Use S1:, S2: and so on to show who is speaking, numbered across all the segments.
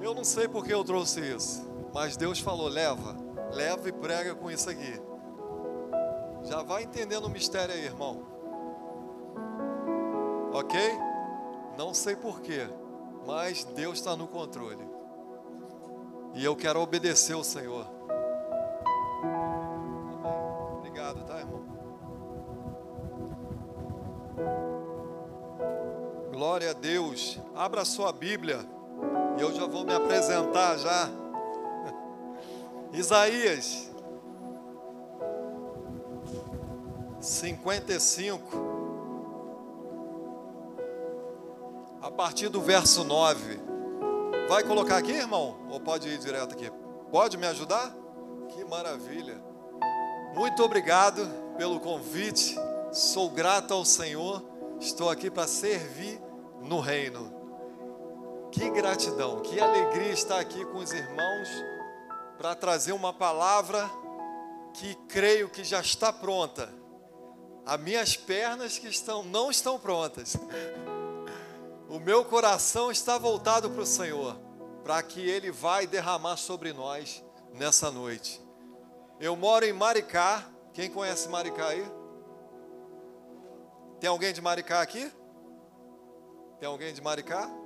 S1: Eu não sei porque eu trouxe isso, mas Deus falou: leva, leva e prega com isso aqui. Já vai entendendo o mistério aí, irmão. Ok? Não sei porquê, mas Deus está no controle. E eu quero obedecer o Senhor. Obrigado, tá, irmão? Glória a Deus. Abra a sua Bíblia. Eu já vou me apresentar já. Isaías 55 a partir do verso 9. Vai colocar aqui, irmão? Ou pode ir direto aqui? Pode me ajudar? Que maravilha. Muito obrigado pelo convite. Sou grato ao Senhor. Estou aqui para servir no reino. Que gratidão, que alegria estar aqui com os irmãos para trazer uma palavra que creio que já está pronta. As minhas pernas que estão não estão prontas. O meu coração está voltado para o Senhor, para que Ele vai derramar sobre nós nessa noite. Eu moro em Maricá. Quem conhece Maricá aí? Tem alguém de Maricá aqui? Tem alguém de Maricá?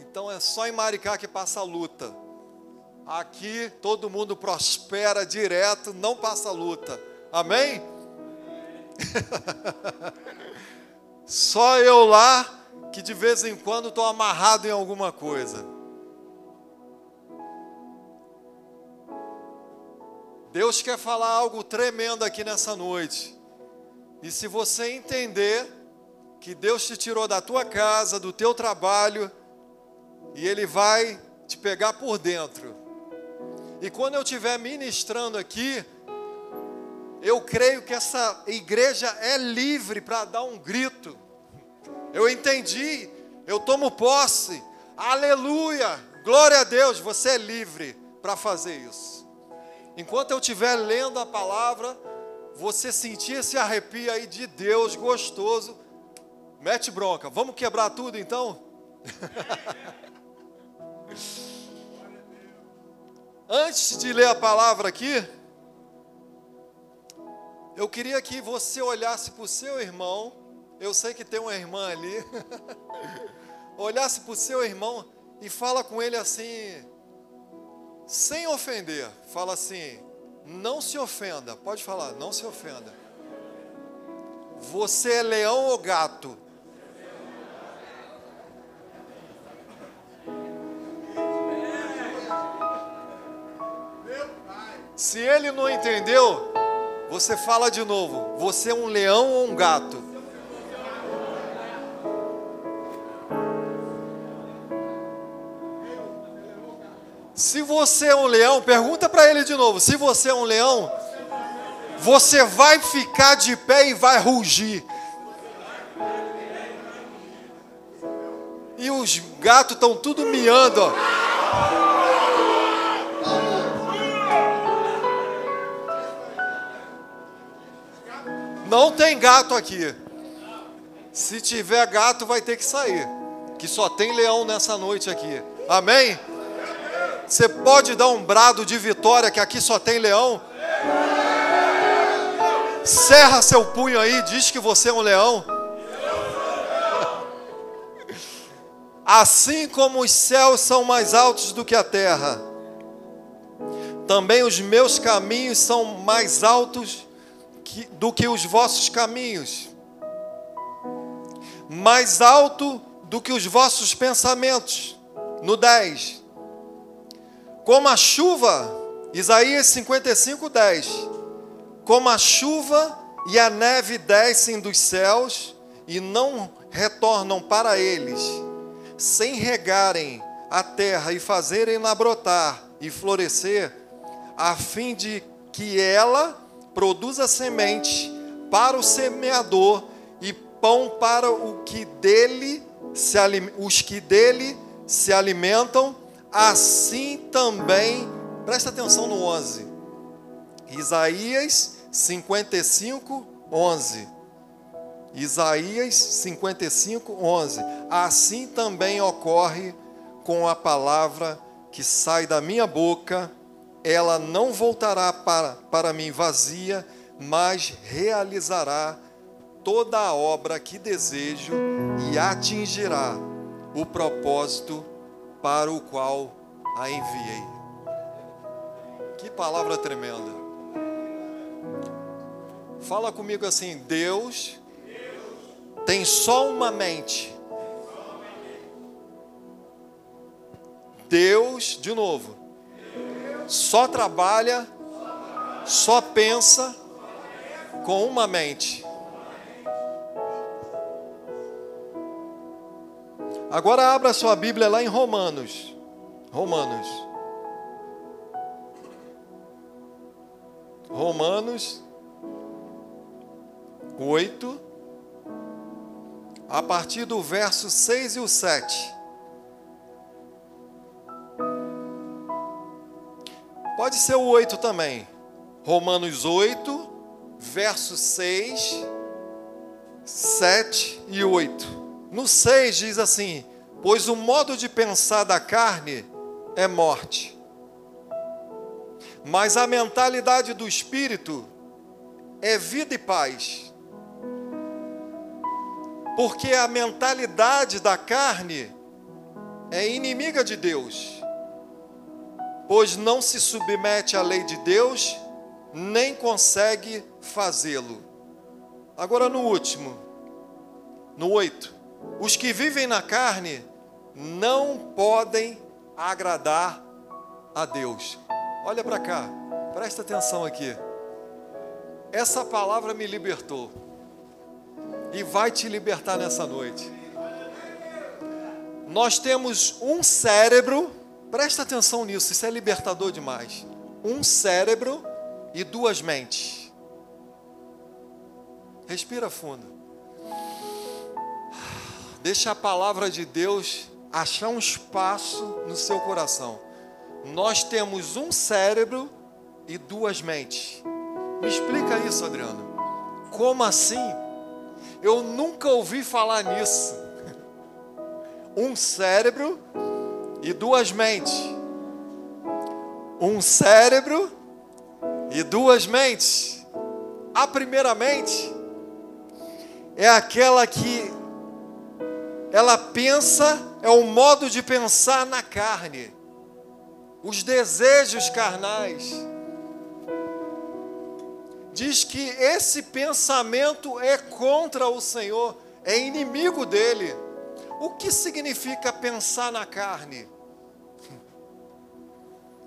S1: Então é só em Maricá que passa a luta. Aqui todo mundo prospera direto, não passa luta. Amém? só eu lá que de vez em quando estou amarrado em alguma coisa. Deus quer falar algo tremendo aqui nessa noite. E se você entender que Deus te tirou da tua casa, do teu trabalho, e Ele vai te pegar por dentro. E quando eu estiver ministrando aqui, eu creio que essa igreja é livre para dar um grito eu entendi, eu tomo posse. Aleluia! Glória a Deus, você é livre para fazer isso. Enquanto eu estiver lendo a palavra, você sentir esse arrepio aí de Deus gostoso, mete bronca. Vamos quebrar tudo então? Antes de ler a palavra aqui, eu queria que você olhasse para o seu irmão eu sei que tem uma irmã ali. Olhasse para o seu irmão e fala com ele assim, sem ofender. Fala assim: não se ofenda. Pode falar, não se ofenda. Você é leão ou gato? Se ele não entendeu, você fala de novo. Você é um leão ou um gato? Se você é um leão, pergunta para ele de novo: se você é um leão, você vai ficar de pé e vai rugir. E os gatos estão tudo miando, ó. Não tem gato aqui. Se tiver gato, vai ter que sair. Que só tem leão nessa noite aqui. Amém? Você pode dar um brado de vitória que aqui só tem leão? Serra seu punho aí, diz que você é um leão. Assim como os céus são mais altos do que a terra, também os meus caminhos são mais altos que, do que os vossos caminhos, mais alto do que os vossos pensamentos. No 10 como a chuva, Isaías 55, 10. Como a chuva e a neve descem dos céus e não retornam para eles, sem regarem a terra e fazerem-na brotar e florescer, a fim de que ela produza semente para o semeador e pão para o que dele se, os que dele se alimentam assim também, presta atenção no 11, Isaías 55, 11. Isaías 55, 11. Assim também ocorre com a palavra que sai da minha boca, ela não voltará para, para mim vazia, mas realizará toda a obra que desejo e atingirá o propósito para o qual a enviei. Que palavra tremenda. Fala comigo assim: Deus tem só uma mente. Deus, de novo, só trabalha, só pensa com uma mente. Agora abra sua Bíblia lá em Romanos. Romanos. Romanos 8, a partir do verso 6 e o 7. Pode ser o 8 também. Romanos 8, verso 6, 7 e 8. No 6 diz assim: Pois o modo de pensar da carne é morte, mas a mentalidade do espírito é vida e paz. Porque a mentalidade da carne é inimiga de Deus, pois não se submete à lei de Deus, nem consegue fazê-lo. Agora no último, no 8. Os que vivem na carne não podem agradar a Deus. Olha para cá, presta atenção aqui. Essa palavra me libertou e vai te libertar nessa noite. Nós temos um cérebro, presta atenção nisso, isso é libertador demais. Um cérebro e duas mentes. Respira fundo. Deixa a palavra de Deus achar um espaço no seu coração. Nós temos um cérebro e duas mentes. Me explica isso, Adriano. Como assim? Eu nunca ouvi falar nisso. Um cérebro e duas mentes. Um cérebro e duas mentes. A primeira mente é aquela que ela pensa, é o modo de pensar na carne, os desejos carnais. Diz que esse pensamento é contra o Senhor, é inimigo dele. O que significa pensar na carne?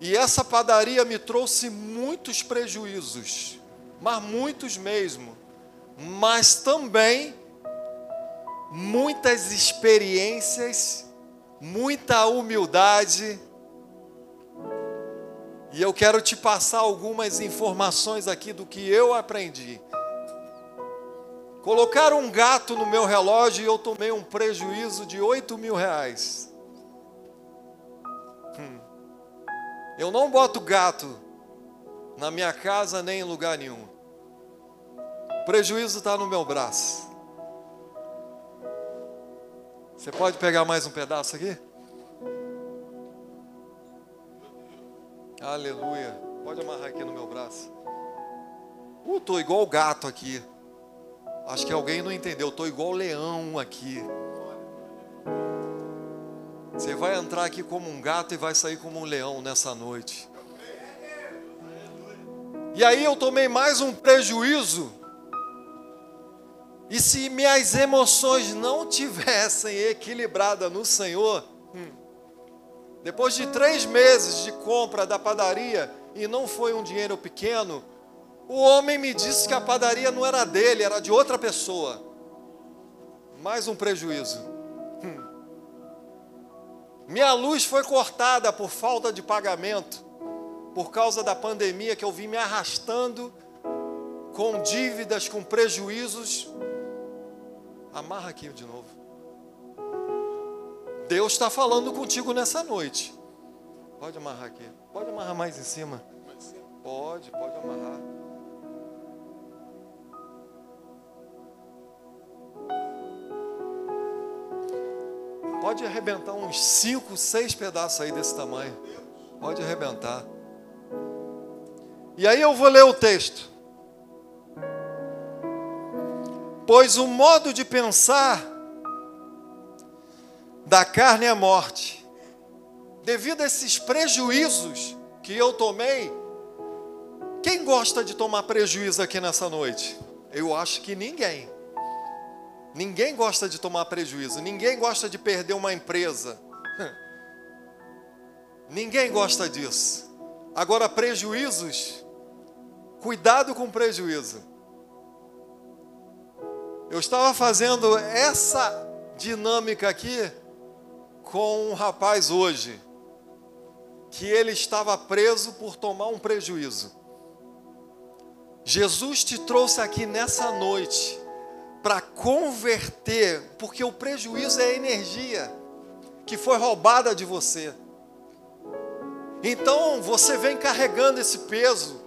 S1: E essa padaria me trouxe muitos prejuízos, mas muitos mesmo. Mas também muitas experiências, muita humildade, e eu quero te passar algumas informações aqui do que eu aprendi. Colocaram um gato no meu relógio e eu tomei um prejuízo de 8 mil reais. Eu não boto gato na minha casa nem em lugar nenhum. O prejuízo está no meu braço. Você pode pegar mais um pedaço aqui? Aleluia. Pode amarrar aqui no meu braço. Uh, tô igual o gato aqui. Acho que alguém não entendeu. Tô igual o leão aqui. Você vai entrar aqui como um gato e vai sair como um leão nessa noite. E aí eu tomei mais um prejuízo. E se minhas emoções não tivessem equilibrada no Senhor, hum, depois de três meses de compra da padaria, e não foi um dinheiro pequeno, o homem me disse que a padaria não era dele, era de outra pessoa. Mais um prejuízo. Minha luz foi cortada por falta de pagamento, por causa da pandemia que eu vim me arrastando com dívidas, com prejuízos. Amarra aqui de novo. Deus está falando contigo nessa noite. Pode amarrar aqui. Pode amarrar mais em cima. Pode, pode amarrar. Pode arrebentar uns cinco, seis pedaços aí desse tamanho. Pode arrebentar. E aí eu vou ler o texto. Pois o modo de pensar da carne é morte. Devido a esses prejuízos que eu tomei, quem gosta de tomar prejuízo aqui nessa noite? Eu acho que ninguém. Ninguém gosta de tomar prejuízo, ninguém gosta de perder uma empresa. Ninguém gosta disso. Agora, prejuízos, cuidado com prejuízo. Eu estava fazendo essa dinâmica aqui com um rapaz hoje, que ele estava preso por tomar um prejuízo. Jesus te trouxe aqui nessa noite para converter, porque o prejuízo é energia que foi roubada de você. Então você vem carregando esse peso.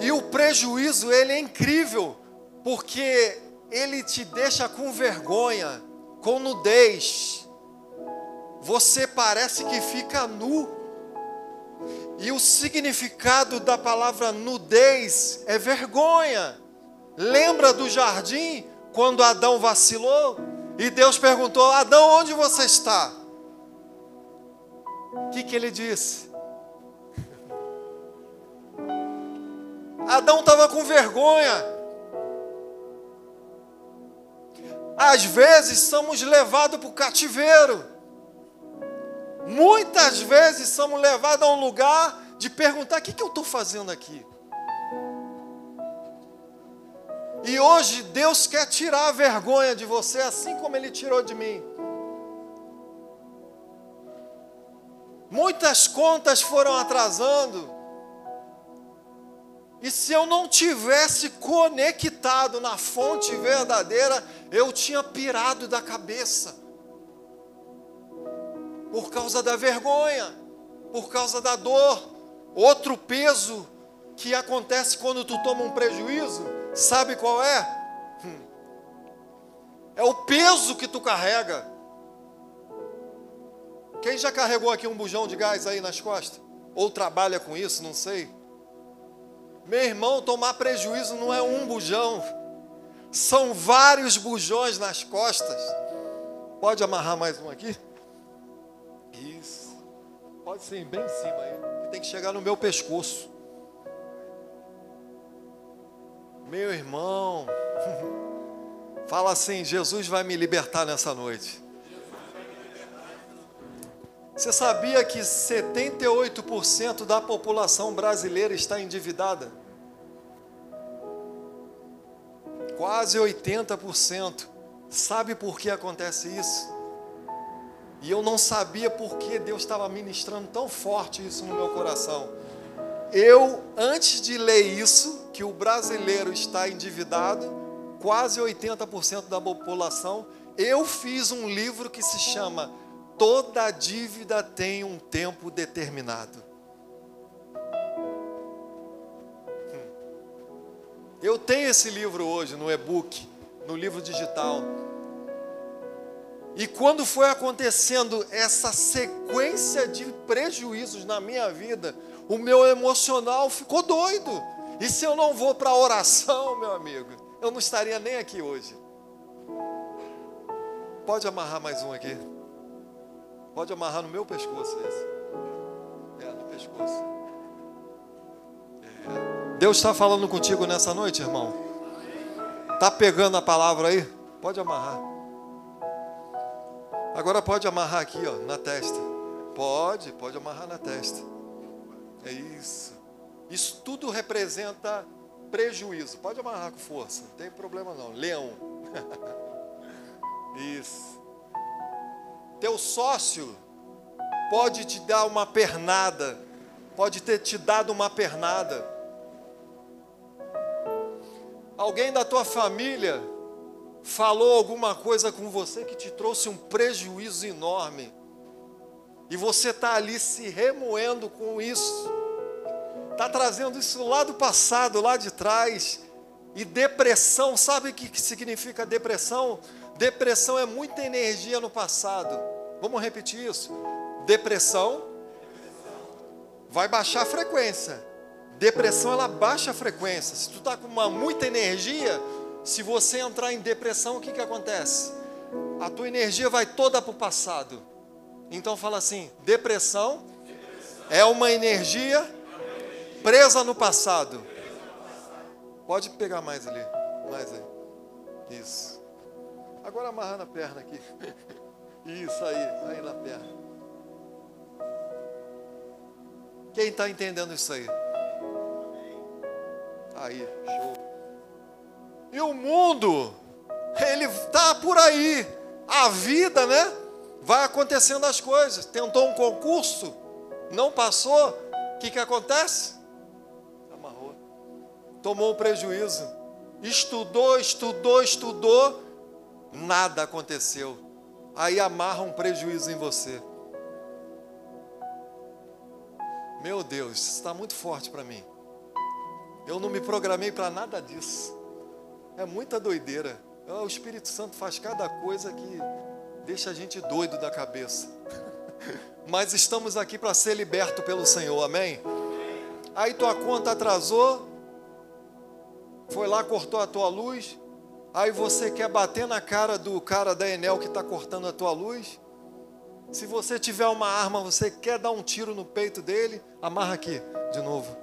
S1: E o prejuízo, ele é incrível, porque ele te deixa com vergonha, com nudez. Você parece que fica nu. E o significado da palavra nudez é vergonha. Lembra do jardim quando Adão vacilou? E Deus perguntou: Adão, onde você está? O que, que ele disse? Adão estava com vergonha. Às vezes somos levados para o cativeiro. Muitas vezes somos levados a um lugar de perguntar: o que, que eu estou fazendo aqui? E hoje Deus quer tirar a vergonha de você, assim como Ele tirou de mim. Muitas contas foram atrasando. E se eu não tivesse conectado na fonte verdadeira, eu tinha pirado da cabeça. Por causa da vergonha, por causa da dor. Outro peso que acontece quando tu toma um prejuízo Sabe qual é? Hum. É o peso que tu carrega. Quem já carregou aqui um bujão de gás aí nas costas? Ou trabalha com isso, não sei. Meu irmão, tomar prejuízo não é um bujão, são vários bujões nas costas. Pode amarrar mais um aqui? Isso. Pode ser bem em cima aí. Tem que chegar no meu pescoço. Meu irmão, fala assim: Jesus vai me libertar nessa noite. Você sabia que 78% da população brasileira está endividada? Quase 80%. Sabe por que acontece isso? E eu não sabia por que Deus estava ministrando tão forte isso no meu coração. Eu, antes de ler isso, que o brasileiro está endividado, quase 80% da população, eu fiz um livro que se chama Toda dívida tem um tempo determinado. Hum. Eu tenho esse livro hoje no e-book, no livro digital. E quando foi acontecendo essa sequência de prejuízos na minha vida, o meu emocional ficou doido. E se eu não vou para a oração, meu amigo, eu não estaria nem aqui hoje. Pode amarrar mais um aqui. Pode amarrar no meu pescoço esse. É, no pescoço. É. Deus está falando contigo nessa noite, irmão. Tá pegando a palavra aí? Pode amarrar. Agora pode amarrar aqui, ó, na testa. Pode, pode amarrar na testa. É isso. Isso tudo representa prejuízo. Pode amarrar com força, não tem problema não. Leão. isso. Teu sócio pode te dar uma pernada, pode ter te dado uma pernada. Alguém da tua família falou alguma coisa com você que te trouxe um prejuízo enorme. E você está ali se remoendo com isso. Está trazendo isso lá do passado, lá de trás. E depressão, sabe o que significa depressão? Depressão é muita energia no passado. Vamos repetir isso? Depressão vai baixar a frequência. Depressão ela baixa a frequência. Se tu está com uma muita energia, se você entrar em depressão, o que, que acontece? A tua energia vai toda para o passado. Então fala assim: depressão, é uma energia presa no passado. Pode pegar mais ali, mais aí. Isso. Agora amarrar na perna aqui. Isso aí, aí na perna. Quem está entendendo isso aí? Aí, show. E o mundo, ele está por aí. A vida, né? Vai acontecendo as coisas. Tentou um concurso, não passou. O que, que acontece? Amarrou. Tomou um prejuízo. Estudou, estudou, estudou. Nada aconteceu. Aí amarra um prejuízo em você. Meu Deus, isso está muito forte para mim. Eu não me programei para nada disso. É muita doideira. O Espírito Santo faz cada coisa que deixa a gente doido da cabeça. Mas estamos aqui para ser liberto pelo Senhor, amém? Aí tua conta atrasou, foi lá, cortou a tua luz, aí você quer bater na cara do cara da Enel que está cortando a tua luz. Se você tiver uma arma, você quer dar um tiro no peito dele, amarra aqui, de novo.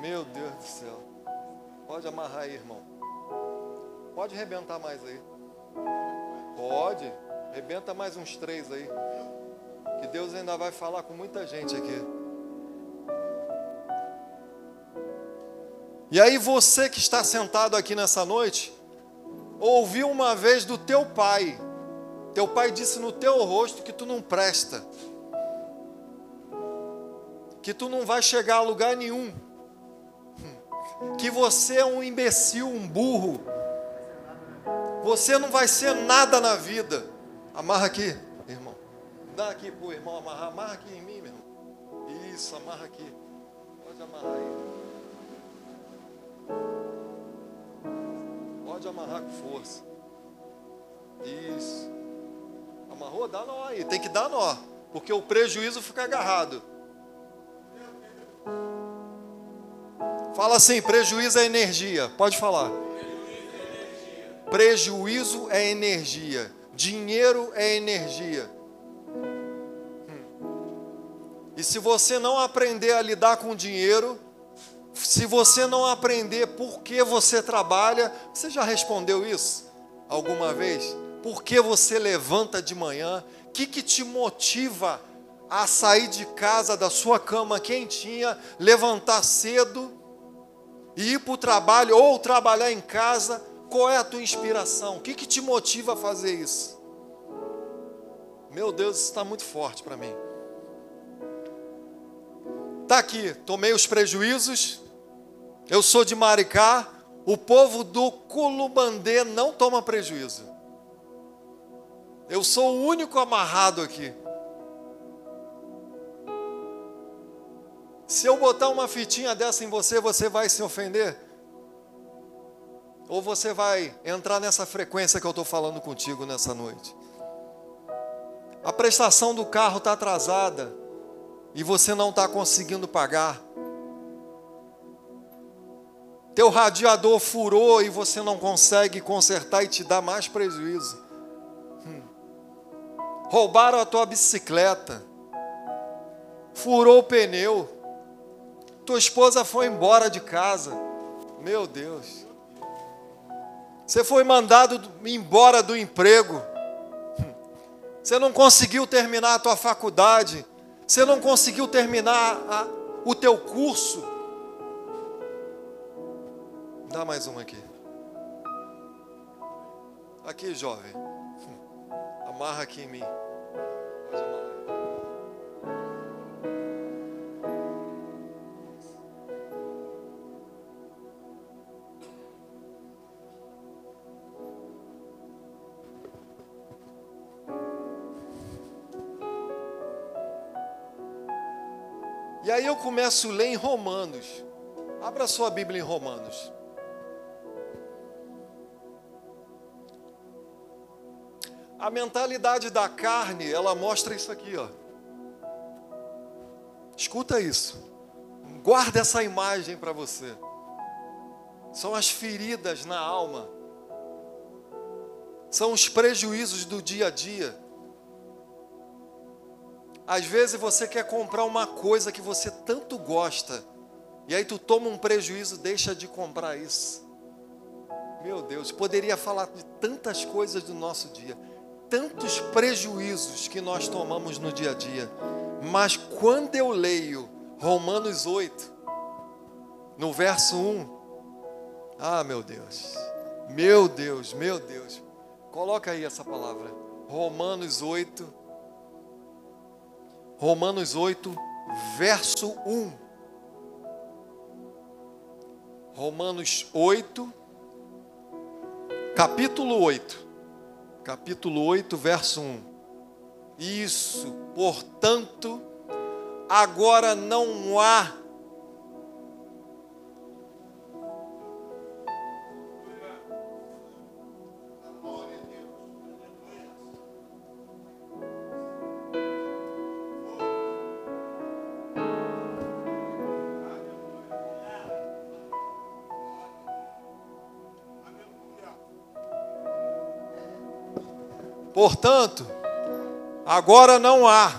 S1: Meu Deus do céu. Pode amarrar aí, irmão. Pode arrebentar mais aí. Pode. Rebenta mais uns três aí. Que Deus ainda vai falar com muita gente aqui. E aí você que está sentado aqui nessa noite, ouviu uma vez do teu pai. Teu pai disse no teu rosto que tu não presta. Que tu não vai chegar a lugar nenhum que você é um imbecil, um burro. Você não vai ser nada na vida. Amarra aqui, irmão. Dá aqui pro irmão amarrar. Amarra aqui em mim, meu irmão. Isso, amarra aqui. Pode amarrar aí. Pode amarrar com força. Isso. Amarrou? Dá nó aí. Tem que dar nó. Porque o prejuízo fica agarrado. Fala assim: prejuízo é energia. Pode falar. Prejuízo é energia. Dinheiro é energia. E se você não aprender a lidar com dinheiro, se você não aprender por que você trabalha, você já respondeu isso alguma vez? Por que você levanta de manhã? O que, que te motiva a sair de casa, da sua cama quentinha, levantar cedo e ir para o trabalho ou trabalhar em casa, qual é a tua inspiração? O que, que te motiva a fazer isso? Meu Deus, isso está muito forte para mim. Está aqui, tomei os prejuízos, eu sou de Maricá, o povo do Culubandê não toma prejuízo. Eu sou o único amarrado aqui. Se eu botar uma fitinha dessa em você, você vai se ofender? Ou você vai entrar nessa frequência que eu estou falando contigo nessa noite? A prestação do carro está atrasada e você não está conseguindo pagar. Teu radiador furou e você não consegue consertar e te dá mais prejuízo. Hum. Roubaram a tua bicicleta, furou o pneu tua esposa foi embora de casa. Meu Deus. Você foi mandado embora do emprego. Você não conseguiu terminar a tua faculdade. Você não conseguiu terminar a, o teu curso. Dá mais uma aqui. Aqui, jovem. Amarra aqui em mim. Começo a ler em Romanos. Abra sua Bíblia em Romanos. A mentalidade da carne, ela mostra isso aqui, ó. Escuta isso. Guarda essa imagem para você. São as feridas na alma. São os prejuízos do dia a dia às vezes você quer comprar uma coisa que você tanto gosta, e aí tu toma um prejuízo, deixa de comprar isso. Meu Deus, poderia falar de tantas coisas do nosso dia, tantos prejuízos que nós tomamos no dia a dia. Mas quando eu leio Romanos 8, no verso 1, ah, meu Deus. Meu Deus, meu Deus. Coloca aí essa palavra. Romanos 8, Romanos 8, verso 1. Romanos 8, capítulo 8. Capítulo 8, verso 1. Isso, portanto, agora não há Portanto, agora não há.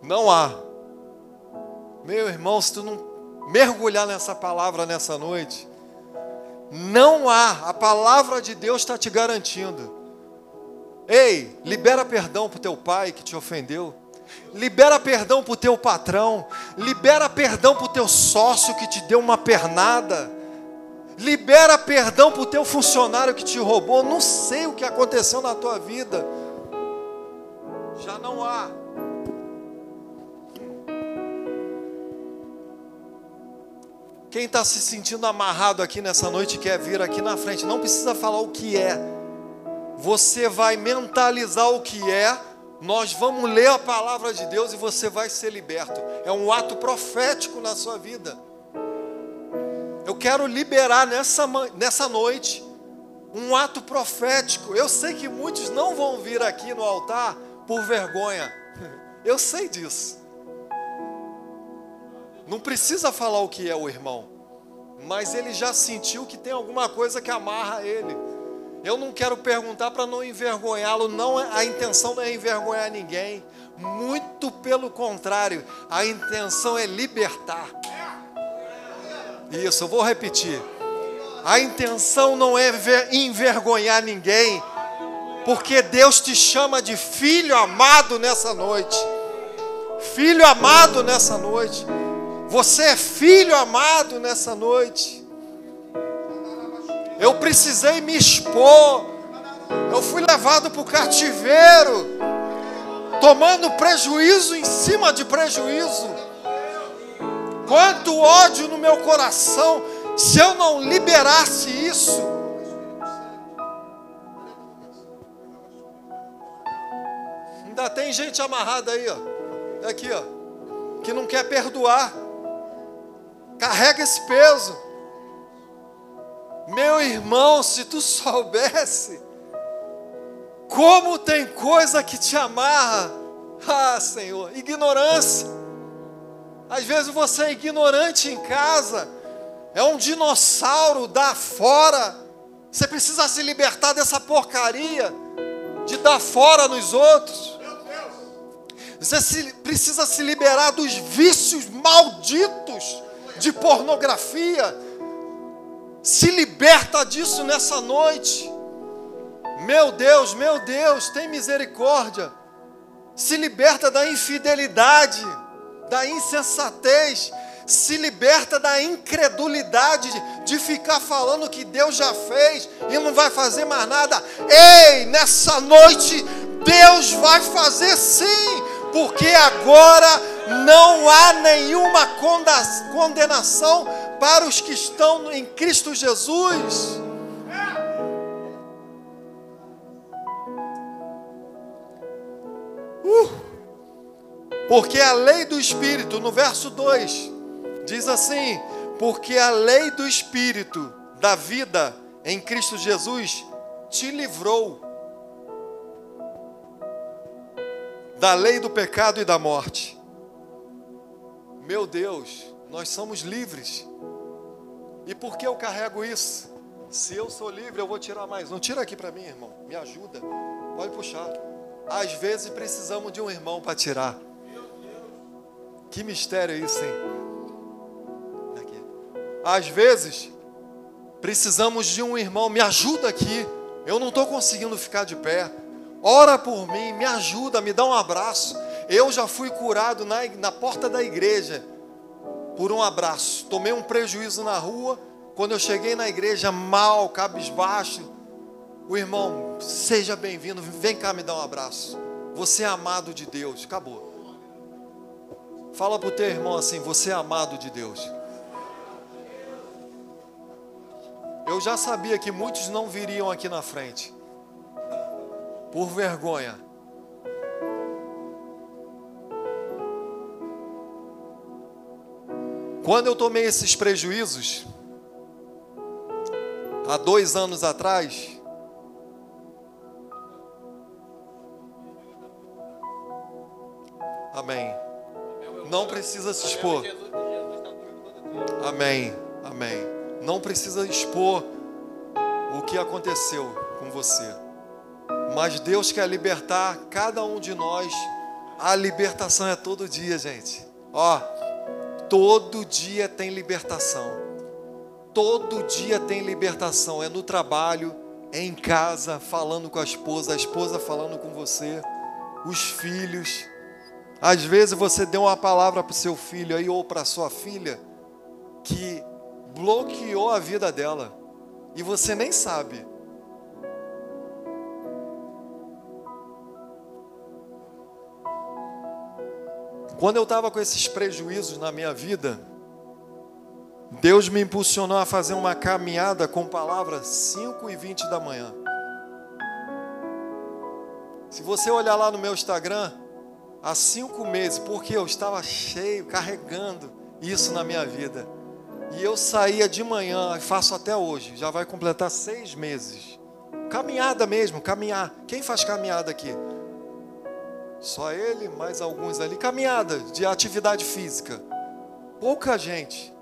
S1: Não há. Meu irmão, se tu não mergulhar nessa palavra nessa noite, não há. A palavra de Deus está te garantindo. Ei, libera perdão para o teu pai que te ofendeu. Libera perdão para o teu patrão. Libera perdão para o teu sócio que te deu uma pernada libera perdão para o teu funcionário que te roubou. Não sei o que aconteceu na tua vida. Já não há. Quem está se sentindo amarrado aqui nessa noite quer vir aqui na frente, não precisa falar o que é. Você vai mentalizar o que é. Nós vamos ler a palavra de Deus e você vai ser liberto. É um ato profético na sua vida. Eu quero liberar nessa, nessa noite um ato profético. Eu sei que muitos não vão vir aqui no altar por vergonha. Eu sei disso. Não precisa falar o que é o irmão, mas ele já sentiu que tem alguma coisa que amarra ele. Eu não quero perguntar para não envergonhá-lo, não, é, a intenção não é envergonhar ninguém. Muito pelo contrário, a intenção é libertar. Isso, eu vou repetir. A intenção não é envergonhar ninguém, porque Deus te chama de filho amado nessa noite. Filho amado nessa noite. Você é filho amado nessa noite. Eu precisei me expor. Eu fui levado para o cativeiro, tomando prejuízo em cima de prejuízo quanto ódio no meu coração, se eu não liberasse isso. Ainda tem gente amarrada aí, ó. Aqui, ó. Que não quer perdoar. Carrega esse peso. Meu irmão, se tu soubesse como tem coisa que te amarra. Ah, Senhor, ignorância. Às vezes você é ignorante em casa, é um dinossauro da fora. Você precisa se libertar dessa porcaria de dar fora nos outros. Você se, precisa se liberar dos vícios malditos de pornografia. Se liberta disso nessa noite. Meu Deus, meu Deus, tem misericórdia. Se liberta da infidelidade da insensatez, se liberta da incredulidade de ficar falando que Deus já fez e não vai fazer mais nada. Ei, nessa noite, Deus vai fazer sim, porque agora não há nenhuma condenação para os que estão em Cristo Jesus. Uh, porque a lei do Espírito, no verso 2, diz assim: Porque a lei do Espírito da vida em Cristo Jesus te livrou da lei do pecado e da morte. Meu Deus, nós somos livres. E por que eu carrego isso? Se eu sou livre, eu vou tirar mais. Não tira aqui para mim, irmão. Me ajuda. Pode puxar. Às vezes precisamos de um irmão para tirar. Que mistério é isso, hein? Aqui. Às vezes precisamos de um irmão. Me ajuda aqui. Eu não estou conseguindo ficar de pé. Ora por mim, me ajuda, me dá um abraço. Eu já fui curado na, na porta da igreja por um abraço. Tomei um prejuízo na rua. Quando eu cheguei na igreja, mal, cabisbaixo, o irmão, seja bem-vindo, vem cá me dar um abraço. Você é amado de Deus. Acabou. Fala para o teu irmão assim: Você é amado de Deus. Eu já sabia que muitos não viriam aqui na frente, por vergonha. Quando eu tomei esses prejuízos, há dois anos atrás, Amém. Não precisa se expor. Amém. Amém. Não precisa expor o que aconteceu com você. Mas Deus quer libertar cada um de nós. A libertação é todo dia, gente. Ó, Todo dia tem libertação. Todo dia tem libertação. É no trabalho, é em casa, falando com a esposa, a esposa falando com você, os filhos. Às vezes você deu uma palavra para o seu filho aí ou para sua filha que bloqueou a vida dela e você nem sabe. Quando eu estava com esses prejuízos na minha vida, Deus me impulsionou a fazer uma caminhada com palavras 5 e 20 da manhã. Se você olhar lá no meu Instagram, há cinco meses, porque eu estava cheio, carregando isso na minha vida. E eu saía de manhã, e faço até hoje, já vai completar seis meses. Caminhada mesmo, caminhar. Quem faz caminhada aqui? Só ele, mais alguns ali. Caminhada de atividade física. Pouca gente.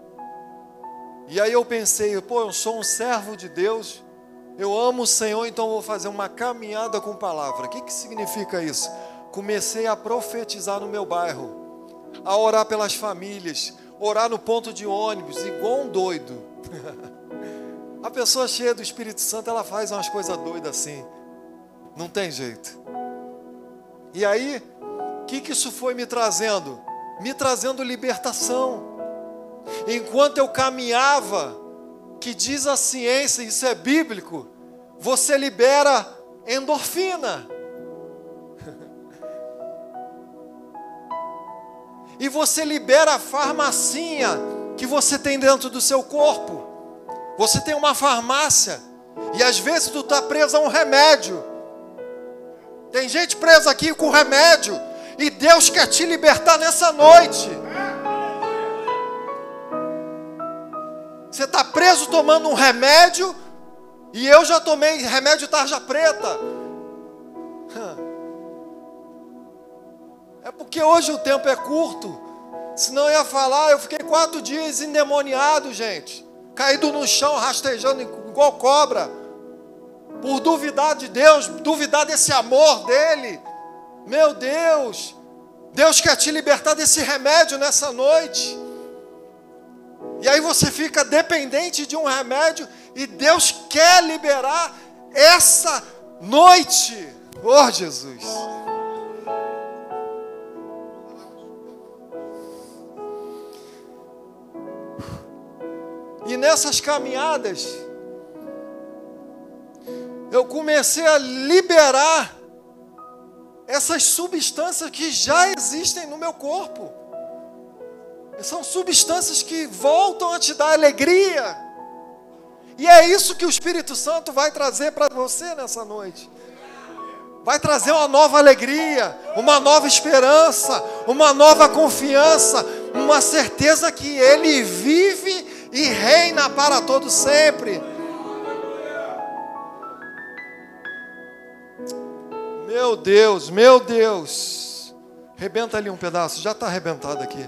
S1: E aí eu pensei, pô, eu sou um servo de Deus, eu amo o Senhor, então vou fazer uma caminhada com palavra. O que, que significa isso? Comecei a profetizar no meu bairro, a orar pelas famílias, orar no ponto de ônibus, igual um doido. a pessoa cheia do Espírito Santo, ela faz umas coisas doidas assim. Não tem jeito. E aí, o que, que isso foi me trazendo? Me trazendo libertação. Enquanto eu caminhava, que diz a ciência, isso é bíblico, você libera endorfina. E você libera a farmacinha que você tem dentro do seu corpo. Você tem uma farmácia. E às vezes tu está preso a um remédio. Tem gente presa aqui com remédio. E Deus quer te libertar nessa noite. Você está preso tomando um remédio. E eu já tomei remédio tarja preta. É porque hoje o tempo é curto. Senão eu ia falar, eu fiquei quatro dias endemoniado, gente. Caído no chão, rastejando igual cobra por duvidar de Deus, duvidar desse amor dele. Meu Deus, Deus quer te libertar desse remédio nessa noite. E aí você fica dependente de um remédio e Deus quer liberar essa noite. Oh, Jesus. Nessas caminhadas, eu comecei a liberar essas substâncias que já existem no meu corpo. São substâncias que voltam a te dar alegria. E é isso que o Espírito Santo vai trazer para você nessa noite. Vai trazer uma nova alegria, uma nova esperança, uma nova confiança, uma certeza que Ele vive e reina para todo sempre. Meu Deus, meu Deus. Rebenta ali um pedaço, já está arrebentado aqui.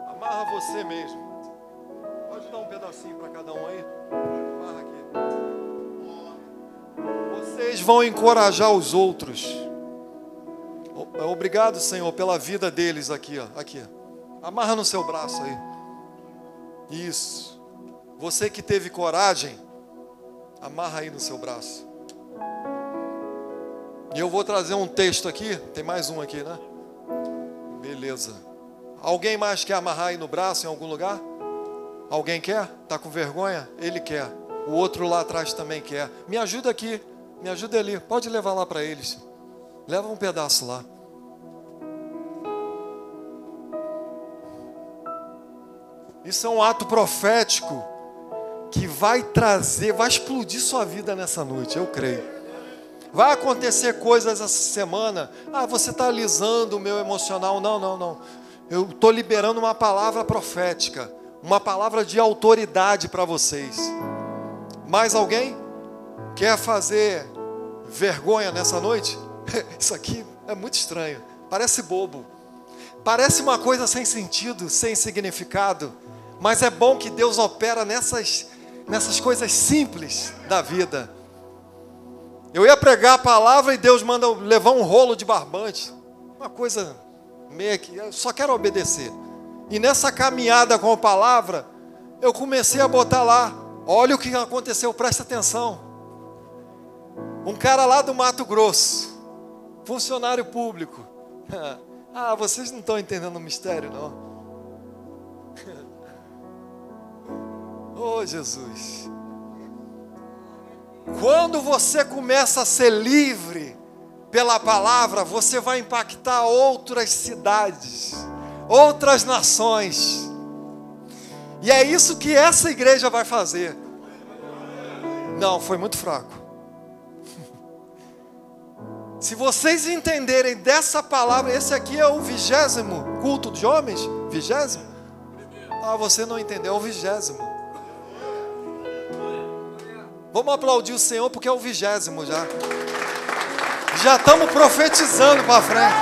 S1: Amarra você mesmo. Pode dar um pedacinho para cada um aí. Amarra aqui. Vocês vão encorajar os outros. Obrigado, Senhor, pela vida deles aqui, ó. Aqui. Amarra no seu braço aí. Isso. Você que teve coragem, amarra aí no seu braço. E eu vou trazer um texto aqui, tem mais um aqui, né? Beleza. Alguém mais quer amarrar aí no braço em algum lugar? Alguém quer? Tá com vergonha? Ele quer. O outro lá atrás também quer. Me ajuda aqui. Me ajuda ali. Pode levar lá para eles. Leva um pedaço lá. Isso é um ato profético que vai trazer, vai explodir sua vida nessa noite, eu creio. Vai acontecer coisas essa semana. Ah, você está alisando o meu emocional. Não, não, não. Eu estou liberando uma palavra profética, uma palavra de autoridade para vocês. Mais alguém quer fazer vergonha nessa noite? Isso aqui é muito estranho. Parece bobo. Parece uma coisa sem sentido, sem significado. Mas é bom que Deus opera nessas, nessas coisas simples da vida. Eu ia pregar a palavra e Deus manda levar um rolo de barbante. Uma coisa meio que, eu só quero obedecer. E nessa caminhada com a palavra, eu comecei a botar lá. Olha o que aconteceu, presta atenção. Um cara lá do Mato Grosso, funcionário público. Ah, vocês não estão entendendo o mistério, não. Oh, Jesus. Quando você começa a ser livre pela palavra, você vai impactar outras cidades, outras nações. E é isso que essa igreja vai fazer. Não, foi muito fraco. Se vocês entenderem dessa palavra, esse aqui é o vigésimo culto de homens? Vigésimo? Ah, você não entendeu, é o vigésimo. Vamos aplaudir o Senhor porque é o vigésimo já. Já estamos profetizando para frente.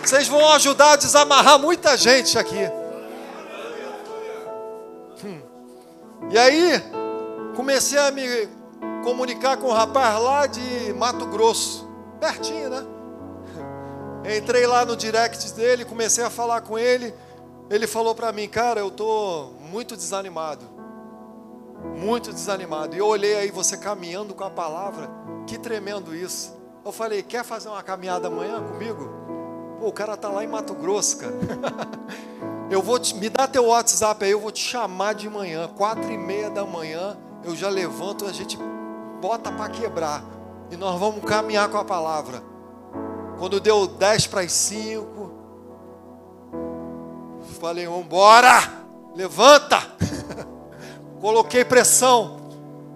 S1: Vocês vão ajudar a desamarrar muita gente aqui. Hum. E aí, comecei a me comunicar com um rapaz lá de Mato Grosso, pertinho, né? Entrei lá no direct dele, comecei a falar com ele. Ele falou para mim, cara, eu tô muito desanimado. Muito desanimado. E eu olhei aí você caminhando com a palavra. Que tremendo isso. Eu falei, quer fazer uma caminhada amanhã comigo? Pô, o cara tá lá em Mato Grosso, cara. eu vou te, me dá teu WhatsApp aí, eu vou te chamar de manhã, quatro e meia da manhã, eu já levanto, a gente bota para quebrar e nós vamos caminhar com a palavra. Quando deu dez para as cinco, falei, vamos embora, levanta. Coloquei pressão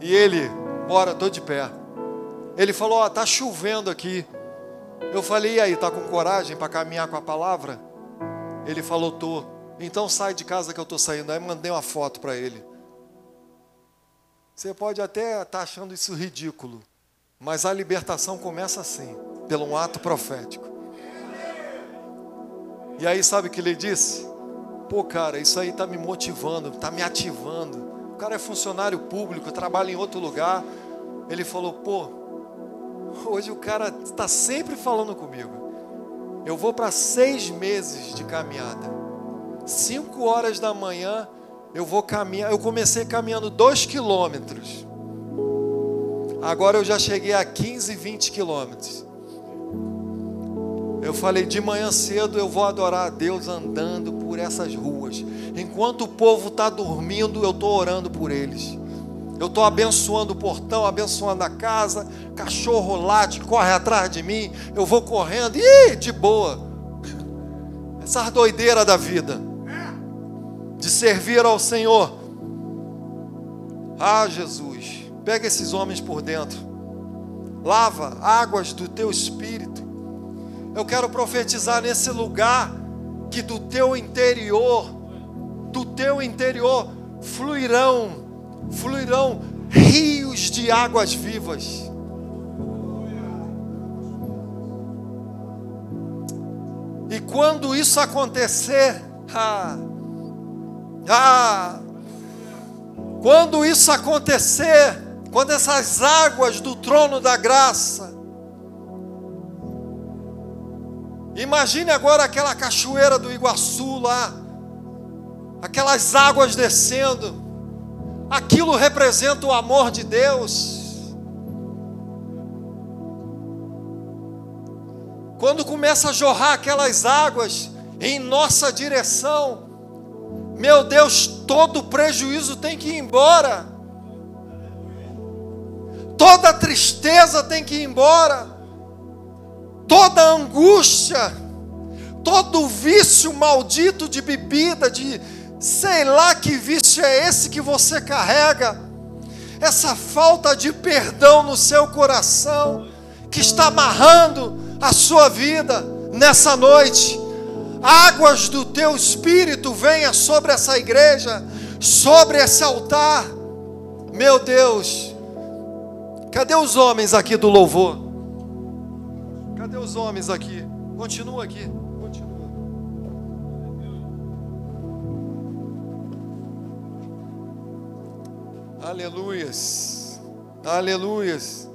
S1: e ele, bora, tô de pé. Ele falou, ó, oh, tá chovendo aqui. Eu falei, e aí, tá com coragem para caminhar com a palavra? Ele falou, tô. Então sai de casa que eu tô saindo. Aí mandei uma foto para ele. Você pode até estar tá achando isso ridículo, mas a libertação começa assim, pelo um ato profético. E aí sabe o que ele disse? Pô, cara, isso aí está me motivando, está me ativando. O cara é funcionário público, trabalha em outro lugar. Ele falou, pô, hoje o cara está sempre falando comigo. Eu vou para seis meses de caminhada. Cinco horas da manhã eu vou caminhar. Eu comecei caminhando dois quilômetros. Agora eu já cheguei a 15, 20 quilômetros. Eu falei, de manhã cedo eu vou adorar a Deus andando essas ruas. Enquanto o povo está dormindo, eu estou orando por eles. Eu estou abençoando o portão, abençoando a casa. Cachorro late, corre atrás de mim. Eu vou correndo, e de boa. Essa doideira da vida. De servir ao Senhor. Ah, Jesus, pega esses homens por dentro. Lava águas do teu espírito. Eu quero profetizar nesse lugar que do teu interior, do teu interior fluirão fluirão rios de águas vivas. E quando isso acontecer, ah, ah, quando isso acontecer, quando essas águas do trono da graça, imagine agora aquela cachoeira do Iguaçu lá, aquelas águas descendo, aquilo representa o amor de Deus. Quando começa a jorrar aquelas águas em nossa direção, meu Deus, todo prejuízo tem que ir embora, toda tristeza tem que ir embora, toda angústia, todo vício maldito de bebida, de, Sei lá que vício é esse que você carrega, essa falta de perdão no seu coração, que está amarrando a sua vida nessa noite. Águas do teu espírito venha sobre essa igreja, sobre esse altar. Meu Deus, cadê os homens aqui do louvor? Os homens aqui? Continua aqui. Aleluias. Aleluias.